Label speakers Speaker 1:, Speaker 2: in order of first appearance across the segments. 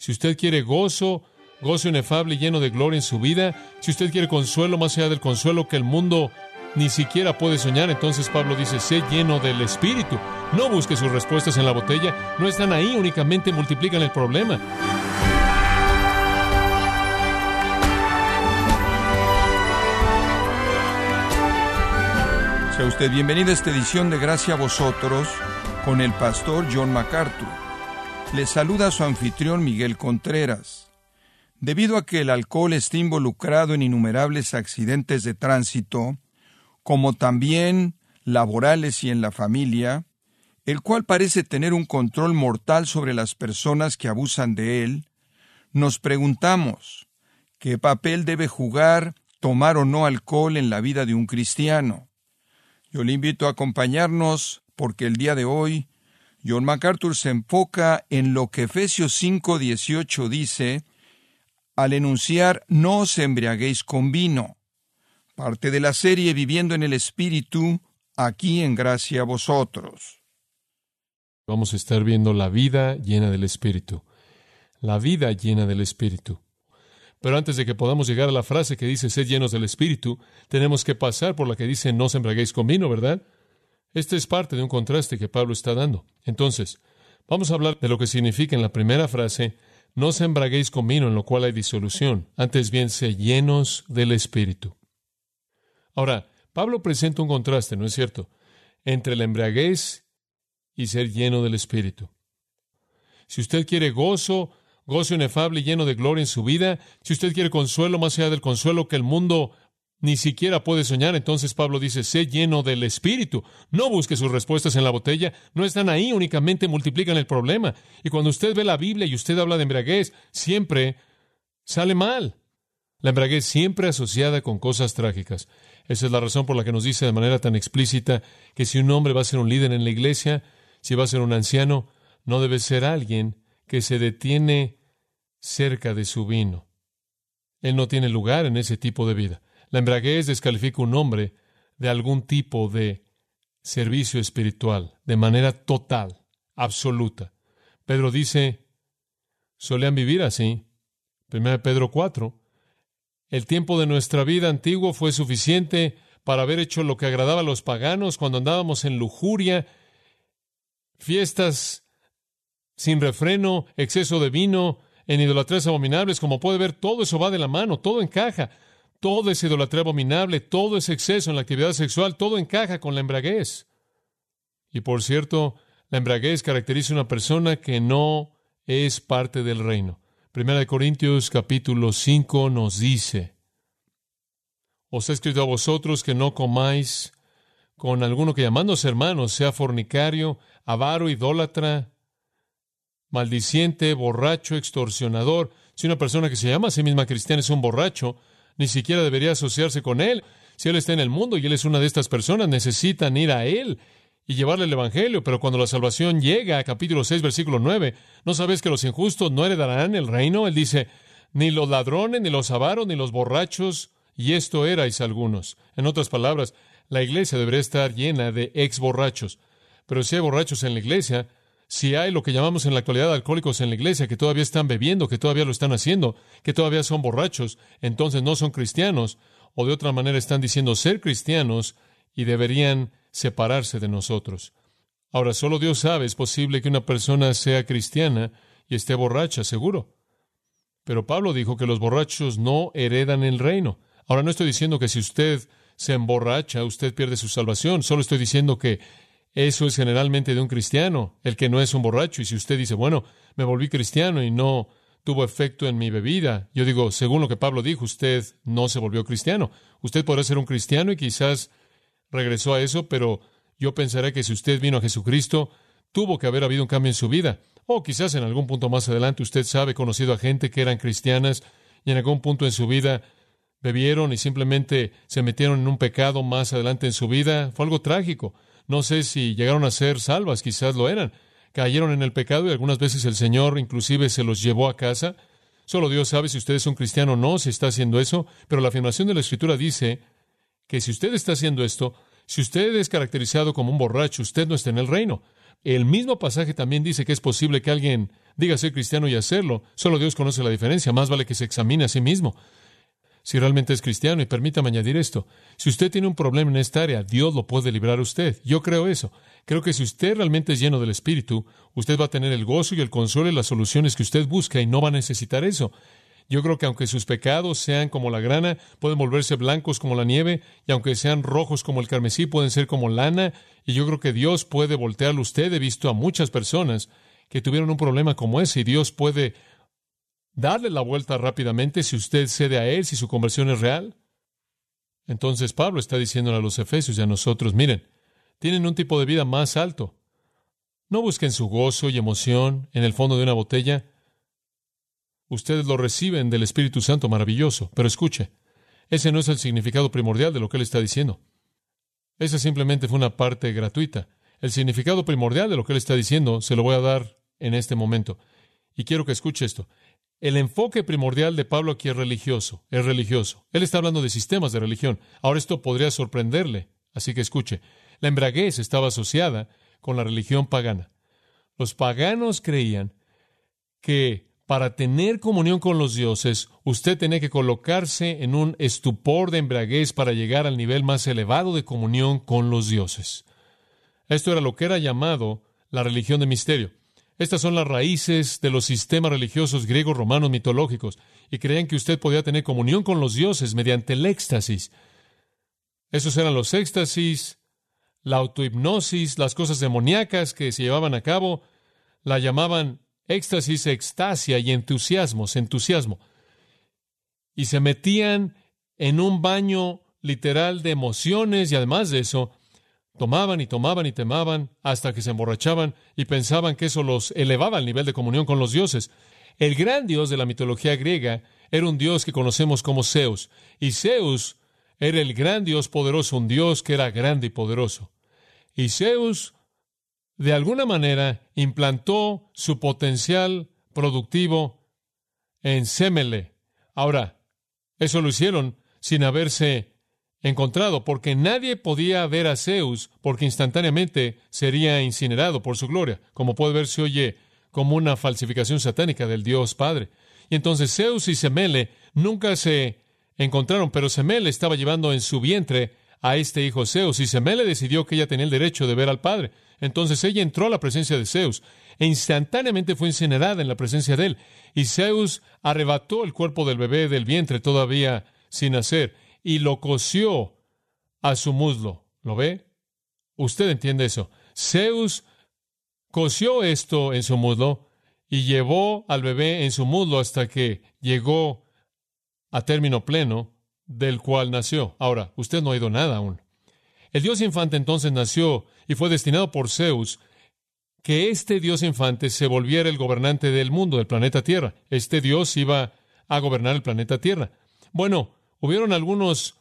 Speaker 1: Si usted quiere gozo, gozo inefable y lleno de gloria en su vida, si usted quiere consuelo más allá del consuelo que el mundo ni siquiera puede soñar, entonces Pablo dice, sé lleno del Espíritu. No busque sus respuestas en la botella, no están ahí, únicamente multiplican el problema.
Speaker 2: Sea usted bienvenido a esta edición de Gracia a vosotros con el pastor John MacArthur. Le saluda su anfitrión Miguel Contreras. Debido a que el alcohol está involucrado en innumerables accidentes de tránsito, como también laborales y en la familia, el cual parece tener un control mortal sobre las personas que abusan de él, nos preguntamos, ¿qué papel debe jugar tomar o no alcohol en la vida de un cristiano? Yo le invito a acompañarnos porque el día de hoy John MacArthur se enfoca en lo que Efesios 5:18 dice al enunciar no os embriaguéis con vino, parte de la serie Viviendo en el Espíritu, aquí en gracia a vosotros.
Speaker 1: Vamos a estar viendo la vida llena del Espíritu, la vida llena del Espíritu. Pero antes de que podamos llegar a la frase que dice sed llenos del Espíritu, tenemos que pasar por la que dice no os embriaguéis con vino, ¿verdad? Este es parte de un contraste que Pablo está dando. Entonces, vamos a hablar de lo que significa en la primera frase no os embraguéis con vino en lo cual hay disolución, antes bien sé llenos del Espíritu. Ahora, Pablo presenta un contraste, ¿no es cierto?, entre la embriaguez y ser lleno del Espíritu. Si usted quiere gozo, gozo inefable y lleno de gloria en su vida, si usted quiere consuelo más allá del consuelo que el mundo ni siquiera puede soñar, entonces Pablo dice, sé lleno del Espíritu. No busque sus respuestas en la botella, no están ahí, únicamente multiplican el problema. Y cuando usted ve la Biblia y usted habla de embriaguez, siempre sale mal. La embriaguez siempre asociada con cosas trágicas. Esa es la razón por la que nos dice de manera tan explícita que si un hombre va a ser un líder en la iglesia, si va a ser un anciano, no debe ser alguien que se detiene cerca de su vino. Él no tiene lugar en ese tipo de vida. La embriaguez descalifica un hombre de algún tipo de servicio espiritual, de manera total, absoluta. Pedro dice, solían vivir así. 1 Pedro 4. El tiempo de nuestra vida antiguo fue suficiente para haber hecho lo que agradaba a los paganos cuando andábamos en lujuria, fiestas sin refreno, exceso de vino, en idolatrías abominables. Como puede ver, todo eso va de la mano, todo encaja. Todo es idolatría abominable, todo es exceso en la actividad sexual, todo encaja con la embraguez. Y por cierto, la embraguez caracteriza a una persona que no es parte del reino. Primera de Corintios capítulo 5 nos dice, Os he escrito a vosotros que no comáis con alguno que llamándose hermanos sea fornicario, avaro, idólatra, maldiciente, borracho, extorsionador. Si una persona que se llama a sí misma cristiana es un borracho, ni siquiera debería asociarse con Él. Si Él está en el mundo y Él es una de estas personas, necesitan ir a Él y llevarle el Evangelio. Pero cuando la salvación llega capítulo 6, versículo 9, ¿no sabes que los injustos no heredarán el reino? Él dice, ni los ladrones, ni los avaros, ni los borrachos, y esto erais algunos. En otras palabras, la iglesia debería estar llena de ex borrachos. Pero si hay borrachos en la iglesia, si hay lo que llamamos en la actualidad alcohólicos en la iglesia que todavía están bebiendo, que todavía lo están haciendo, que todavía son borrachos, entonces no son cristianos, o de otra manera están diciendo ser cristianos y deberían separarse de nosotros. Ahora, solo Dios sabe, es posible que una persona sea cristiana y esté borracha, seguro. Pero Pablo dijo que los borrachos no heredan el reino. Ahora no estoy diciendo que si usted se emborracha, usted pierde su salvación, solo estoy diciendo que eso es generalmente de un cristiano, el que no es un borracho. Y si usted dice, bueno, me volví cristiano y no tuvo efecto en mi bebida, yo digo, según lo que Pablo dijo, usted no se volvió cristiano. Usted podrá ser un cristiano y quizás regresó a eso, pero yo pensaré que si usted vino a Jesucristo, tuvo que haber habido un cambio en su vida. O quizás en algún punto más adelante usted sabe, conocido a gente que eran cristianas y en algún punto en su vida bebieron y simplemente se metieron en un pecado más adelante en su vida. Fue algo trágico. No sé si llegaron a ser salvas, quizás lo eran. Cayeron en el pecado y algunas veces el Señor inclusive se los llevó a casa. Solo Dios sabe si usted es un cristiano o no, si está haciendo eso, pero la afirmación de la Escritura dice que si usted está haciendo esto, si usted es caracterizado como un borracho, usted no está en el reino. El mismo pasaje también dice que es posible que alguien diga ser cristiano y hacerlo. Solo Dios conoce la diferencia. Más vale que se examine a sí mismo. Si realmente es cristiano, y permítame añadir esto, si usted tiene un problema en esta área, Dios lo puede librar a usted. Yo creo eso. Creo que si usted realmente es lleno del Espíritu, usted va a tener el gozo y el consuelo y las soluciones que usted busca y no va a necesitar eso. Yo creo que aunque sus pecados sean como la grana, pueden volverse blancos como la nieve, y aunque sean rojos como el carmesí, pueden ser como lana, y yo creo que Dios puede voltearlo. Usted he visto a muchas personas que tuvieron un problema como ese, y Dios puede darle la vuelta rápidamente si usted cede a Él, si su conversión es real. Entonces Pablo está diciéndole a los efesios y a nosotros, miren, tienen un tipo de vida más alto. No busquen su gozo y emoción en el fondo de una botella. Ustedes lo reciben del Espíritu Santo maravilloso, pero escuche, ese no es el significado primordial de lo que él está diciendo. Esa simplemente fue una parte gratuita. El significado primordial de lo que él está diciendo se lo voy a dar en este momento. Y quiero que escuche esto. El enfoque primordial de Pablo aquí es religioso, es religioso. Él está hablando de sistemas de religión. Ahora esto podría sorprenderle, así que escuche. La embraguez estaba asociada con la religión pagana. Los paganos creían que para tener comunión con los dioses, usted tenía que colocarse en un estupor de embriaguez para llegar al nivel más elevado de comunión con los dioses. Esto era lo que era llamado la religión de misterio. Estas son las raíces de los sistemas religiosos griegos, romanos, mitológicos, y creían que usted podía tener comunión con los dioses mediante el éxtasis. Esos eran los éxtasis, la autohipnosis, las cosas demoníacas que se llevaban a cabo, la llamaban éxtasis, extasia y entusiasmos, entusiasmo. Y se metían en un baño literal de emociones y además de eso, tomaban y tomaban y temaban hasta que se emborrachaban y pensaban que eso los elevaba al nivel de comunión con los dioses. El gran dios de la mitología griega era un dios que conocemos como Zeus, y Zeus era el gran dios poderoso, un dios que era grande y poderoso. Y Zeus de alguna manera implantó su potencial productivo en Semele. Ahora, eso lo hicieron sin haberse encontrado, porque nadie podía ver a Zeus, porque instantáneamente sería incinerado por su gloria. Como puede ver, se oye como una falsificación satánica del Dios Padre. Y entonces Zeus y Semele nunca se encontraron, pero Semele estaba llevando en su vientre a este hijo Zeus, y Semele decidió que ella tenía el derecho de ver al Padre. Entonces ella entró a la presencia de Zeus e instantáneamente fue incinerada en la presencia de él. Y Zeus arrebató el cuerpo del bebé del vientre todavía sin nacer y lo cosió a su muslo. ¿Lo ve? Usted entiende eso. Zeus cosió esto en su muslo y llevó al bebé en su muslo hasta que llegó a término pleno del cual nació. Ahora, usted no ha oído nada aún. El dios infante entonces nació y fue destinado por Zeus que este dios infante se volviera el gobernante del mundo, del planeta Tierra. Este dios iba a gobernar el planeta Tierra. Bueno, hubieron algunos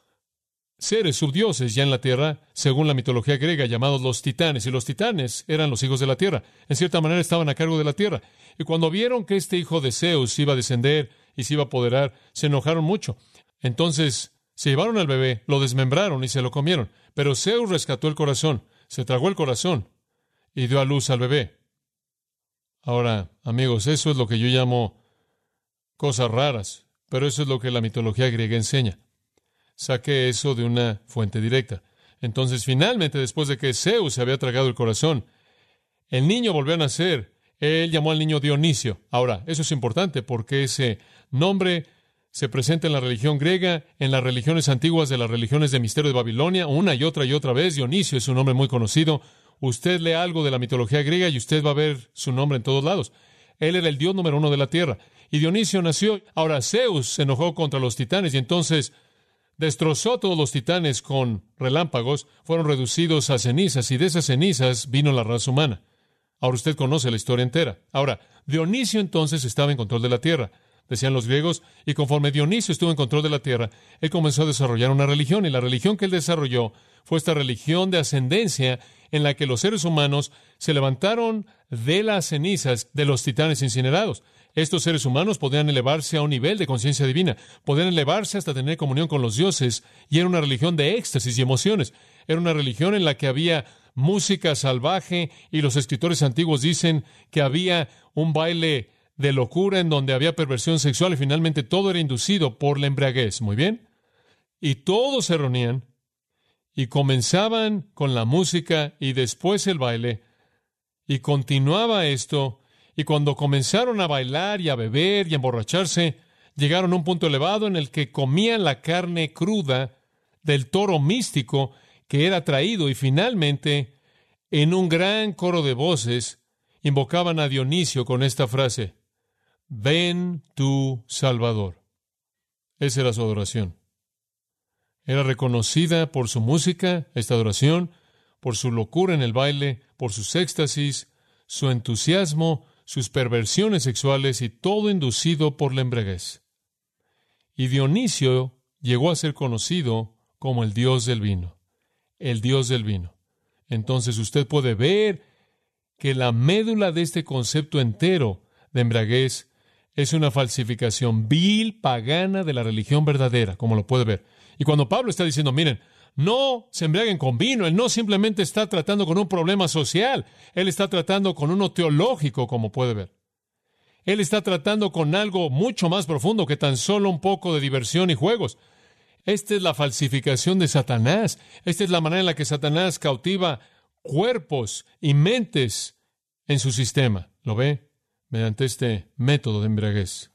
Speaker 1: seres subdioses ya en la Tierra, según la mitología griega, llamados los titanes, y los titanes eran los hijos de la Tierra. En cierta manera estaban a cargo de la Tierra. Y cuando vieron que este hijo de Zeus iba a descender y se iba a apoderar, se enojaron mucho. Entonces se llevaron al bebé, lo desmembraron y se lo comieron. Pero Zeus rescató el corazón, se tragó el corazón y dio a luz al bebé. Ahora, amigos, eso es lo que yo llamo cosas raras, pero eso es lo que la mitología griega enseña. Saqué eso de una fuente directa. Entonces, finalmente, después de que Zeus se había tragado el corazón, el niño volvió a nacer. Él llamó al niño Dionisio. Ahora, eso es importante porque ese nombre se presenta en la religión griega, en las religiones antiguas de las religiones de misterio de Babilonia, una y otra y otra vez. Dionisio es un nombre muy conocido. Usted lee algo de la mitología griega y usted va a ver su nombre en todos lados. Él era el dios número uno de la tierra. Y Dionisio nació. Ahora Zeus se enojó contra los titanes y entonces destrozó todos los titanes con relámpagos. Fueron reducidos a cenizas y de esas cenizas vino la raza humana. Ahora usted conoce la historia entera. Ahora, Dionisio entonces estaba en control de la tierra decían los griegos, y conforme Dionisio estuvo en control de la tierra, él comenzó a desarrollar una religión, y la religión que él desarrolló fue esta religión de ascendencia en la que los seres humanos se levantaron de las cenizas de los titanes incinerados. Estos seres humanos podían elevarse a un nivel de conciencia divina, podían elevarse hasta tener comunión con los dioses, y era una religión de éxtasis y emociones. Era una religión en la que había música salvaje y los escritores antiguos dicen que había un baile de locura en donde había perversión sexual y finalmente todo era inducido por la embriaguez. Muy bien. Y todos se reunían y comenzaban con la música y después el baile y continuaba esto y cuando comenzaron a bailar y a beber y a emborracharse, llegaron a un punto elevado en el que comían la carne cruda del toro místico que era traído y finalmente, en un gran coro de voces, invocaban a Dionisio con esta frase, Ven tu Salvador. Esa era su adoración. Era reconocida por su música, esta adoración, por su locura en el baile, por sus éxtasis, su entusiasmo, sus perversiones sexuales y todo inducido por la embriaguez. Y Dionisio llegó a ser conocido como el dios del vino, el dios del vino. Entonces usted puede ver que la médula de este concepto entero de embriaguez es una falsificación vil, pagana de la religión verdadera, como lo puede ver. Y cuando Pablo está diciendo, miren, no se embriaguen con vino, él no simplemente está tratando con un problema social, él está tratando con uno teológico, como puede ver. Él está tratando con algo mucho más profundo que tan solo un poco de diversión y juegos. Esta es la falsificación de Satanás. Esta es la manera en la que Satanás cautiva cuerpos y mentes en su sistema. ¿Lo ve? Mediante este método de embriaguez.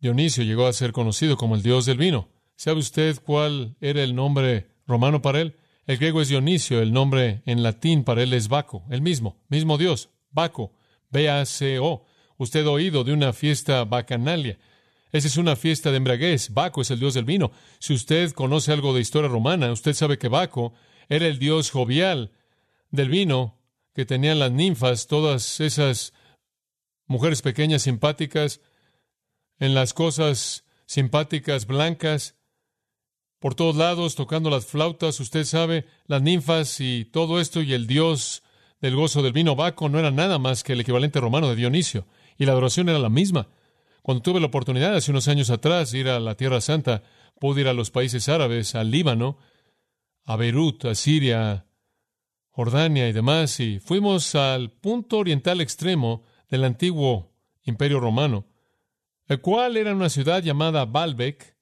Speaker 1: Dionisio llegó a ser conocido como el dios del vino. ¿Sabe usted cuál era el nombre romano para él? El griego es Dionisio, el nombre en latín para él es Baco, el mismo, mismo dios, Baco, B-A-C-O. Usted ha oído de una fiesta bacanalia. Esa es una fiesta de embriaguez. Baco es el dios del vino. Si usted conoce algo de historia romana, usted sabe que Baco era el dios jovial del vino que tenían las ninfas, todas esas mujeres pequeñas simpáticas, en las cosas simpáticas blancas, por todos lados, tocando las flautas, usted sabe, las ninfas y todo esto, y el dios del gozo del vino Baco no era nada más que el equivalente romano de Dionisio y la adoración era la misma. Cuando tuve la oportunidad hace unos años atrás de ir a la Tierra Santa, pude ir a los países árabes, al Líbano, a Beirut, a Siria, Jordania y demás, y fuimos al punto oriental extremo del antiguo Imperio Romano, el cual era una ciudad llamada Baalbek,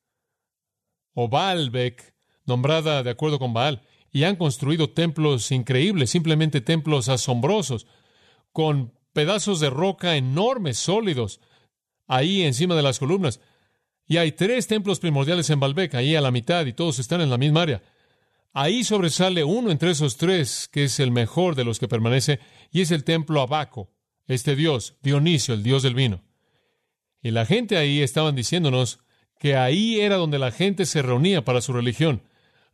Speaker 1: o Baalbek, nombrada de acuerdo con Baal, y han construido templos increíbles, simplemente templos asombrosos, con pedazos de roca enormes, sólidos, ahí encima de las columnas. Y hay tres templos primordiales en Baalbek, ahí a la mitad, y todos están en la misma área. Ahí sobresale uno entre esos tres, que es el mejor de los que permanece, y es el templo Abaco, este dios, Dionisio, el dios del vino. Y la gente ahí estaban diciéndonos que ahí era donde la gente se reunía para su religión.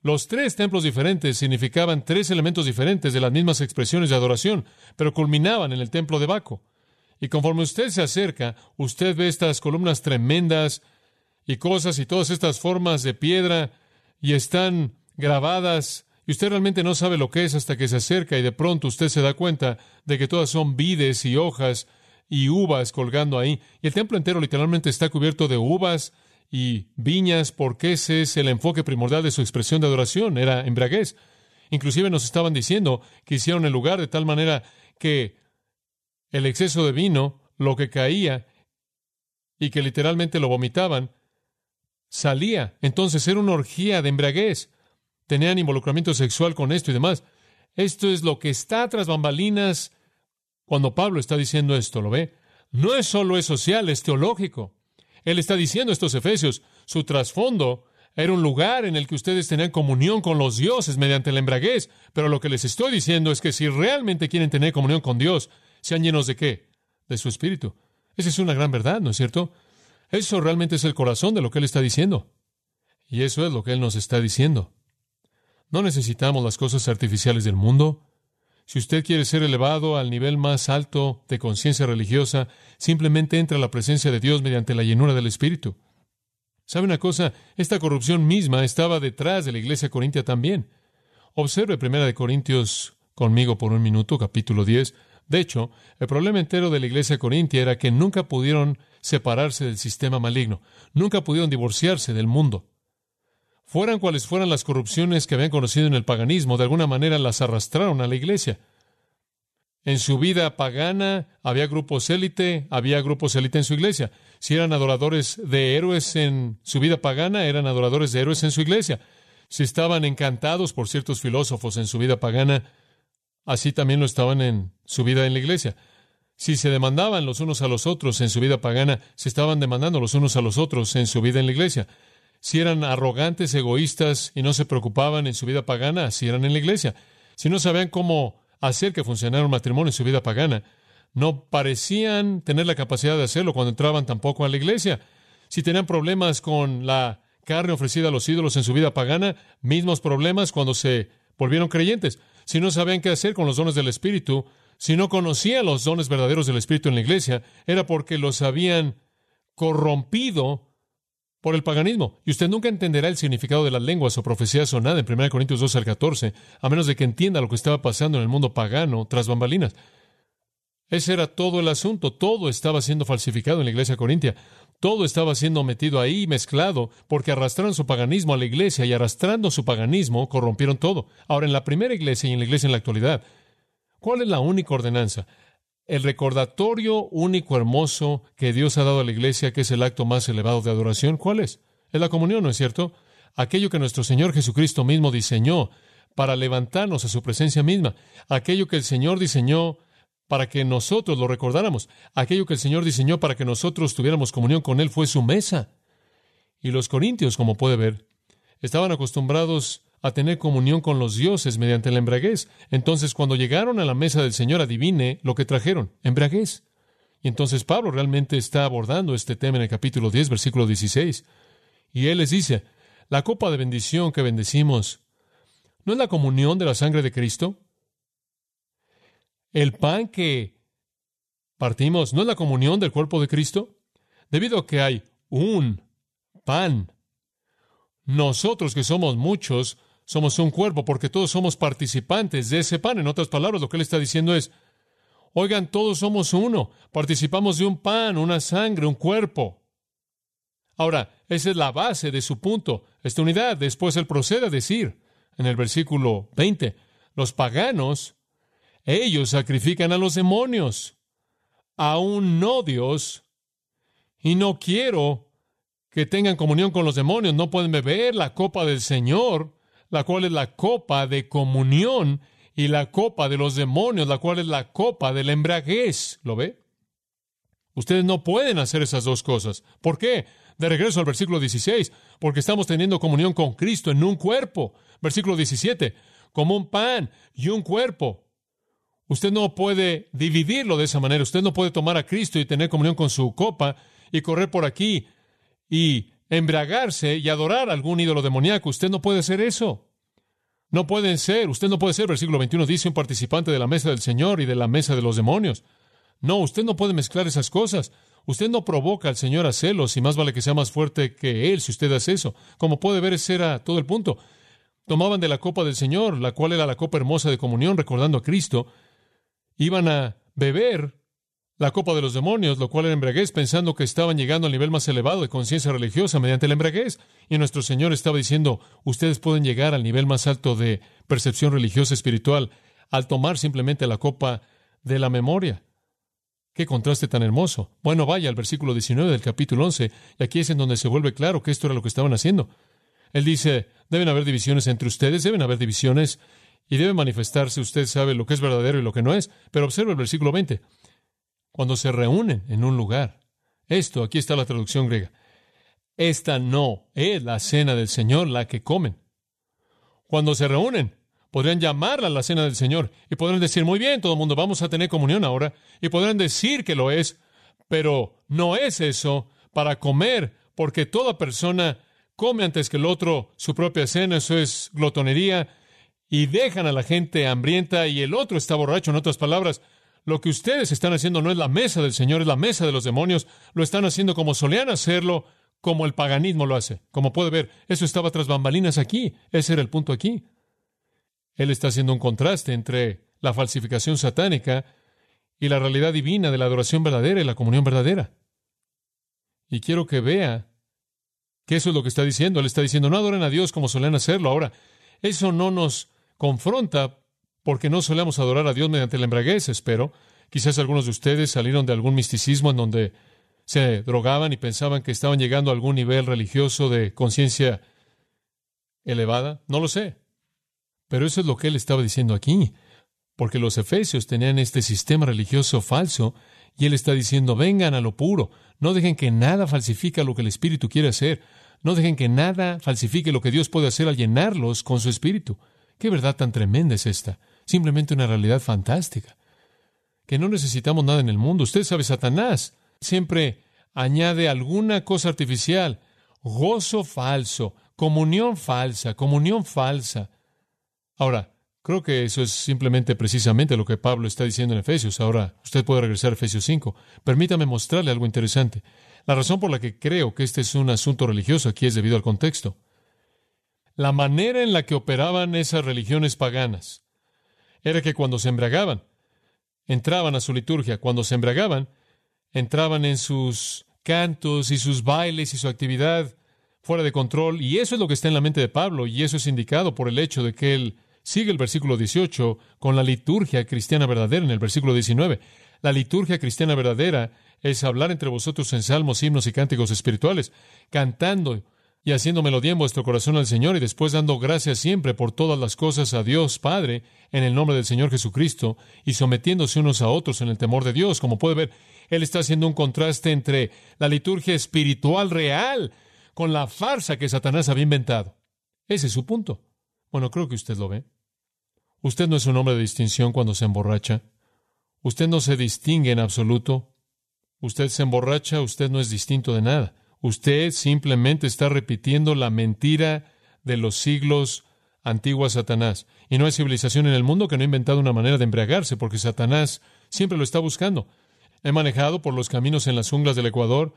Speaker 1: Los tres templos diferentes significaban tres elementos diferentes de las mismas expresiones de adoración, pero culminaban en el templo de Baco. Y conforme usted se acerca, usted ve estas columnas tremendas y cosas y todas estas formas de piedra y están grabadas y usted realmente no sabe lo que es hasta que se acerca y de pronto usted se da cuenta de que todas son vides y hojas y uvas colgando ahí. Y el templo entero literalmente está cubierto de uvas y viñas, porque ese es el enfoque primordial de su expresión de adoración, era embriaguez. Inclusive nos estaban diciendo que hicieron el lugar de tal manera que el exceso de vino, lo que caía y que literalmente lo vomitaban, salía. Entonces era una orgía de embriaguez. Tenían involucramiento sexual con esto y demás. Esto es lo que está tras bambalinas cuando Pablo está diciendo esto, ¿lo ve? No es solo es social, es teológico. Él está diciendo estos Efesios, su trasfondo era un lugar en el que ustedes tenían comunión con los dioses mediante la embraguez, pero lo que les estoy diciendo es que si realmente quieren tener comunión con Dios, sean llenos de qué? De su espíritu. Esa es una gran verdad, ¿no es cierto? Eso realmente es el corazón de lo que Él está diciendo. Y eso es lo que Él nos está diciendo. No necesitamos las cosas artificiales del mundo. Si usted quiere ser elevado al nivel más alto de conciencia religiosa, simplemente entra a la presencia de Dios mediante la llenura del Espíritu. ¿Sabe una cosa? Esta corrupción misma estaba detrás de la iglesia corintia también. Observe Primera de Corintios conmigo por un minuto, capítulo 10. De hecho, el problema entero de la iglesia corintia era que nunca pudieron separarse del sistema maligno, nunca pudieron divorciarse del mundo. Fueran cuales fueran las corrupciones que habían conocido en el paganismo, de alguna manera las arrastraron a la iglesia. En su vida pagana había grupos élite, había grupos élite en su iglesia. Si eran adoradores de héroes en su vida pagana, eran adoradores de héroes en su iglesia. Si estaban encantados por ciertos filósofos en su vida pagana, así también lo estaban en su vida en la iglesia. Si se demandaban los unos a los otros en su vida pagana, se estaban demandando los unos a los otros en su vida en la iglesia. Si eran arrogantes, egoístas y no se preocupaban en su vida pagana, así eran en la iglesia. Si no sabían cómo hacer que funcionara un matrimonio en su vida pagana. No parecían tener la capacidad de hacerlo cuando entraban tampoco a la iglesia. Si tenían problemas con la carne ofrecida a los ídolos en su vida pagana, mismos problemas cuando se volvieron creyentes. Si no sabían qué hacer con los dones del Espíritu, si no conocían los dones verdaderos del Espíritu en la iglesia, era porque los habían corrompido por el paganismo. Y usted nunca entenderá el significado de las lenguas o profecías o nada en 1 Corintios 2 al 14, a menos de que entienda lo que estaba pasando en el mundo pagano tras bambalinas. Ese era todo el asunto. Todo estaba siendo falsificado en la iglesia corintia. Todo estaba siendo metido ahí, mezclado, porque arrastraron su paganismo a la iglesia y arrastrando su paganismo corrompieron todo. Ahora, en la primera iglesia y en la iglesia en la actualidad, ¿cuál es la única ordenanza? El recordatorio único hermoso que Dios ha dado a la iglesia, que es el acto más elevado de adoración, ¿cuál es? Es la comunión, ¿no es cierto? Aquello que nuestro Señor Jesucristo mismo diseñó para levantarnos a su presencia misma, aquello que el Señor diseñó para que nosotros lo recordáramos, aquello que el Señor diseñó para que nosotros tuviéramos comunión con Él fue su mesa. Y los corintios, como puede ver, estaban acostumbrados a tener comunión con los dioses mediante la embraguez. Entonces, cuando llegaron a la mesa del Señor, adivine lo que trajeron, embraguez. Y entonces Pablo realmente está abordando este tema en el capítulo 10, versículo 16. Y él les dice, la copa de bendición que bendecimos, ¿no es la comunión de la sangre de Cristo? El pan que partimos, ¿no es la comunión del cuerpo de Cristo? Debido a que hay un pan, nosotros que somos muchos, somos un cuerpo porque todos somos participantes de ese pan. En otras palabras, lo que él está diciendo es, oigan, todos somos uno, participamos de un pan, una sangre, un cuerpo. Ahora, esa es la base de su punto, esta unidad. Después él procede a decir, en el versículo 20, los paganos, ellos sacrifican a los demonios, aún no Dios, y no quiero que tengan comunión con los demonios, no pueden beber la copa del Señor, la cual es la copa de comunión, y la copa de los demonios, la cual es la copa del embraguez. ¿Lo ve? Ustedes no pueden hacer esas dos cosas. ¿Por qué? De regreso al versículo 16, porque estamos teniendo comunión con Cristo en un cuerpo. Versículo 17, como un pan y un cuerpo. Usted no puede dividirlo de esa manera. Usted no puede tomar a Cristo y tener comunión con su copa y correr por aquí y embriagarse y adorar a algún ídolo demoníaco. Usted no puede hacer eso. No pueden ser, usted no puede ser, versículo 21 dice, un participante de la mesa del Señor y de la mesa de los demonios. No, usted no puede mezclar esas cosas. Usted no provoca al Señor a celos y más vale que sea más fuerte que Él si usted hace eso. Como puede ver, ese era todo el punto. Tomaban de la copa del Señor, la cual era la copa hermosa de comunión, recordando a Cristo. Iban a beber la copa de los demonios, lo cual era embriaguez, pensando que estaban llegando al nivel más elevado de conciencia religiosa mediante la embriaguez. Y nuestro Señor estaba diciendo, ustedes pueden llegar al nivel más alto de percepción religiosa espiritual al tomar simplemente la copa de la memoria. Qué contraste tan hermoso. Bueno, vaya al versículo 19 del capítulo 11, y aquí es en donde se vuelve claro que esto era lo que estaban haciendo. Él dice, deben haber divisiones entre ustedes, deben haber divisiones, y debe manifestarse, usted sabe lo que es verdadero y lo que no es. Pero observe el versículo 20 cuando se reúnen en un lugar. Esto, aquí está la traducción griega. Esta no es la cena del Señor la que comen. Cuando se reúnen, podrían llamarla la cena del Señor y podrán decir, muy bien, todo el mundo vamos a tener comunión ahora, y podrán decir que lo es, pero no es eso para comer, porque toda persona come antes que el otro su propia cena, eso es glotonería, y dejan a la gente hambrienta y el otro está borracho, en otras palabras, lo que ustedes están haciendo no es la mesa del Señor, es la mesa de los demonios. Lo están haciendo como solían hacerlo, como el paganismo lo hace. Como puede ver, eso estaba tras bambalinas aquí. Ese era el punto aquí. Él está haciendo un contraste entre la falsificación satánica y la realidad divina de la adoración verdadera y la comunión verdadera. Y quiero que vea Que eso es lo que está diciendo. Él está diciendo, no adoren a Dios como solían hacerlo. Ahora, eso no nos confronta porque no solemos adorar a Dios mediante la embraguez, espero. Quizás algunos de ustedes salieron de algún misticismo en donde se drogaban y pensaban que estaban llegando a algún nivel religioso de conciencia elevada. No lo sé. Pero eso es lo que él estaba diciendo aquí. Porque los efesios tenían este sistema religioso falso y él está diciendo, vengan a lo puro, no dejen que nada falsifique lo que el Espíritu quiere hacer, no dejen que nada falsifique lo que Dios puede hacer al llenarlos con su Espíritu. ¿Qué verdad tan tremenda es esta? Simplemente una realidad fantástica. Que no necesitamos nada en el mundo. Usted sabe, Satanás siempre añade alguna cosa artificial, gozo falso, comunión falsa, comunión falsa. Ahora, Creo que eso es simplemente precisamente lo que Pablo está diciendo en Efesios. Ahora, usted puede regresar a Efesios 5. Permítame mostrarle algo interesante. La razón por la que creo que este es un asunto religioso aquí es debido al contexto. La manera en la que operaban esas religiones paganas era que cuando se embriagaban, entraban a su liturgia. Cuando se embriagaban, entraban en sus cantos y sus bailes y su actividad fuera de control. Y eso es lo que está en la mente de Pablo, y eso es indicado por el hecho de que él Sigue el versículo 18 con la liturgia cristiana verdadera en el versículo 19. La liturgia cristiana verdadera es hablar entre vosotros en salmos, himnos y cánticos espirituales, cantando y haciendo melodía en vuestro corazón al Señor y después dando gracias siempre por todas las cosas a Dios Padre en el nombre del Señor Jesucristo y sometiéndose unos a otros en el temor de Dios. Como puede ver, Él está haciendo un contraste entre la liturgia espiritual real con la farsa que Satanás había inventado. Ese es su punto. Bueno, creo que usted lo ve. Usted no es un hombre de distinción cuando se emborracha. Usted no se distingue en absoluto. Usted se emborracha, usted no es distinto de nada. Usted simplemente está repitiendo la mentira de los siglos antiguos Satanás. Y no hay civilización en el mundo que no ha inventado una manera de embriagarse, porque Satanás siempre lo está buscando. He manejado por los caminos en las junglas del Ecuador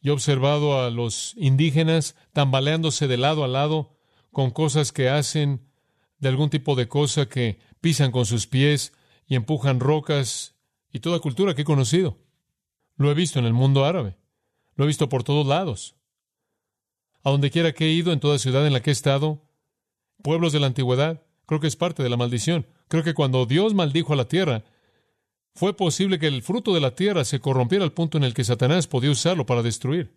Speaker 1: y he observado a los indígenas tambaleándose de lado a lado, con cosas que hacen, de algún tipo de cosa que pisan con sus pies y empujan rocas y toda cultura que he conocido. Lo he visto en el mundo árabe. Lo he visto por todos lados. A donde quiera que he ido, en toda ciudad en la que he estado, pueblos de la antigüedad, creo que es parte de la maldición. Creo que cuando Dios maldijo a la tierra, fue posible que el fruto de la tierra se corrompiera al punto en el que Satanás podía usarlo para destruir.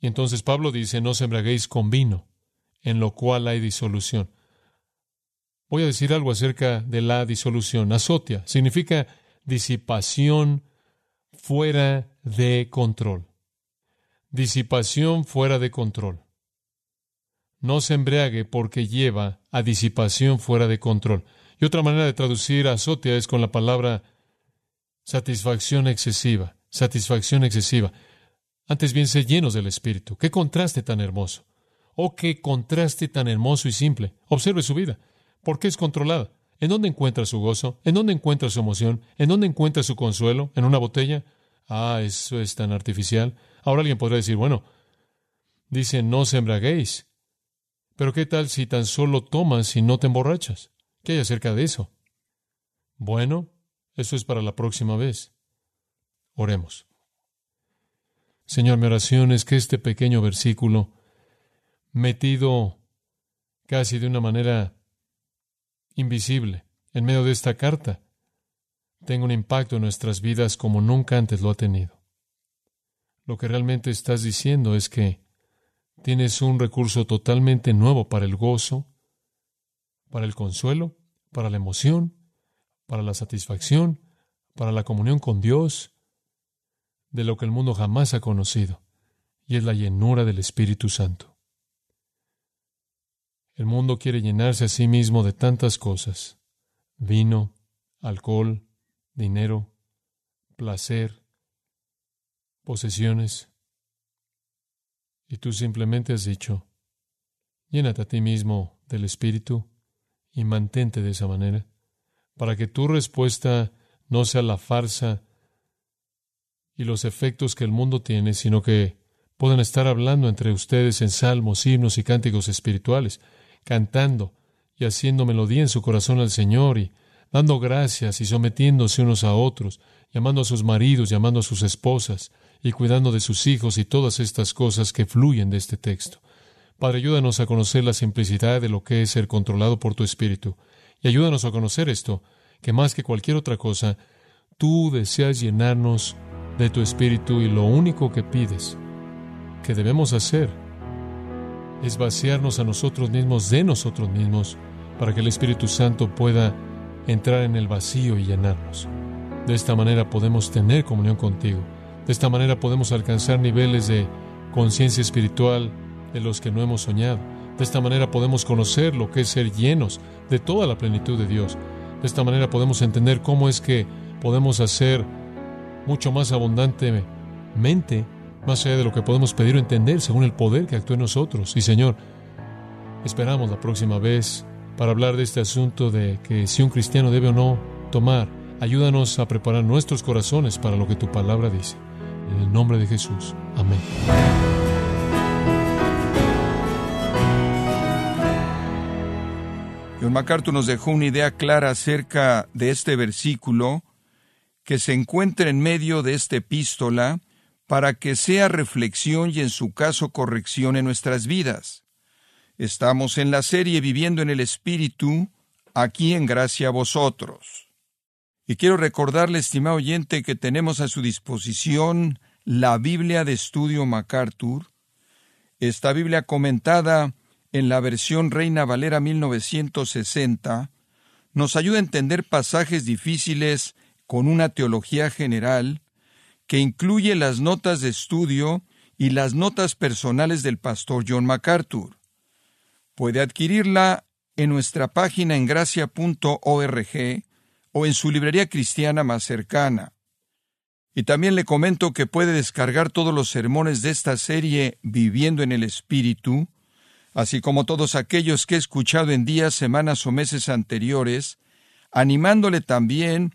Speaker 1: Y entonces Pablo dice, no embraguéis con vino, en lo cual hay disolución. Voy a decir algo acerca de la disolución. Azotia significa disipación fuera de control. Disipación fuera de control. No se embriague porque lleva a disipación fuera de control. Y otra manera de traducir azotia es con la palabra satisfacción excesiva. Satisfacción excesiva. Antes bien, se llenos del Espíritu. Qué contraste tan hermoso. Oh, qué contraste tan hermoso y simple. Observe su vida. ¿Por qué es controlada? ¿En dónde encuentra su gozo? ¿En dónde encuentra su emoción? ¿En dónde encuentra su consuelo? ¿En una botella? Ah, eso es tan artificial. Ahora alguien podría decir, bueno, dice, no se embraguéis. Pero ¿qué tal si tan solo tomas y no te emborrachas? ¿Qué hay acerca de eso? Bueno, eso es para la próxima vez. Oremos. Señor, mi oración es que este pequeño versículo metido casi de una manera invisible en medio de esta carta, tenga un impacto en nuestras vidas como nunca antes lo ha tenido. Lo que realmente estás diciendo es que tienes un recurso totalmente nuevo para el gozo, para el consuelo, para la emoción, para la satisfacción, para la comunión con Dios, de lo que el mundo jamás ha conocido, y es la llenura del Espíritu Santo. El mundo quiere llenarse a sí mismo de tantas cosas. Vino, alcohol, dinero, placer, posesiones. Y tú simplemente has dicho, llénate a ti mismo del Espíritu y mantente de esa manera, para que tu respuesta no sea la farsa y los efectos que el mundo tiene, sino que puedan estar hablando entre ustedes en salmos, himnos y cánticos espirituales cantando y haciendo melodía en su corazón al Señor y dando gracias y sometiéndose unos a otros, llamando a sus maridos, llamando a sus esposas y cuidando de sus hijos y todas estas cosas que fluyen de este texto. Padre, ayúdanos a conocer la simplicidad de lo que es ser controlado por tu Espíritu. Y ayúdanos a conocer esto, que más que cualquier otra cosa, tú deseas llenarnos de tu Espíritu y lo único que pides que debemos hacer es vaciarnos a nosotros mismos de nosotros mismos para que el Espíritu Santo pueda entrar en el vacío y llenarnos. De esta manera podemos tener comunión contigo. De esta manera podemos alcanzar niveles de conciencia espiritual de los que no hemos soñado. De esta manera podemos conocer lo que es ser llenos de toda la plenitud de Dios. De esta manera podemos entender cómo es que podemos hacer mucho más abundantemente, más allá de lo que podemos pedir o entender, según el poder que actúa en nosotros. Y Señor, esperamos la próxima vez para hablar de este asunto de que si un cristiano debe o no tomar. Ayúdanos a preparar nuestros corazones para lo que tu palabra dice. En el nombre de Jesús. Amén.
Speaker 2: John MacArthur nos dejó una idea clara acerca de este versículo que se encuentra en medio de esta epístola para que sea reflexión y en su caso corrección en nuestras vidas. Estamos en la serie Viviendo en el Espíritu, aquí en gracia a vosotros. Y quiero recordarle, estimado oyente, que tenemos a su disposición la Biblia de Estudio MacArthur, esta Biblia comentada en la versión Reina Valera 1960, nos ayuda a entender pasajes difíciles con una teología general que incluye las notas de estudio y las notas personales del pastor John MacArthur. Puede adquirirla en nuestra página en gracia.org o en su librería cristiana más cercana. Y también le comento que puede descargar todos los sermones de esta serie Viviendo en el Espíritu, así como todos aquellos que he escuchado en días, semanas o meses anteriores, animándole también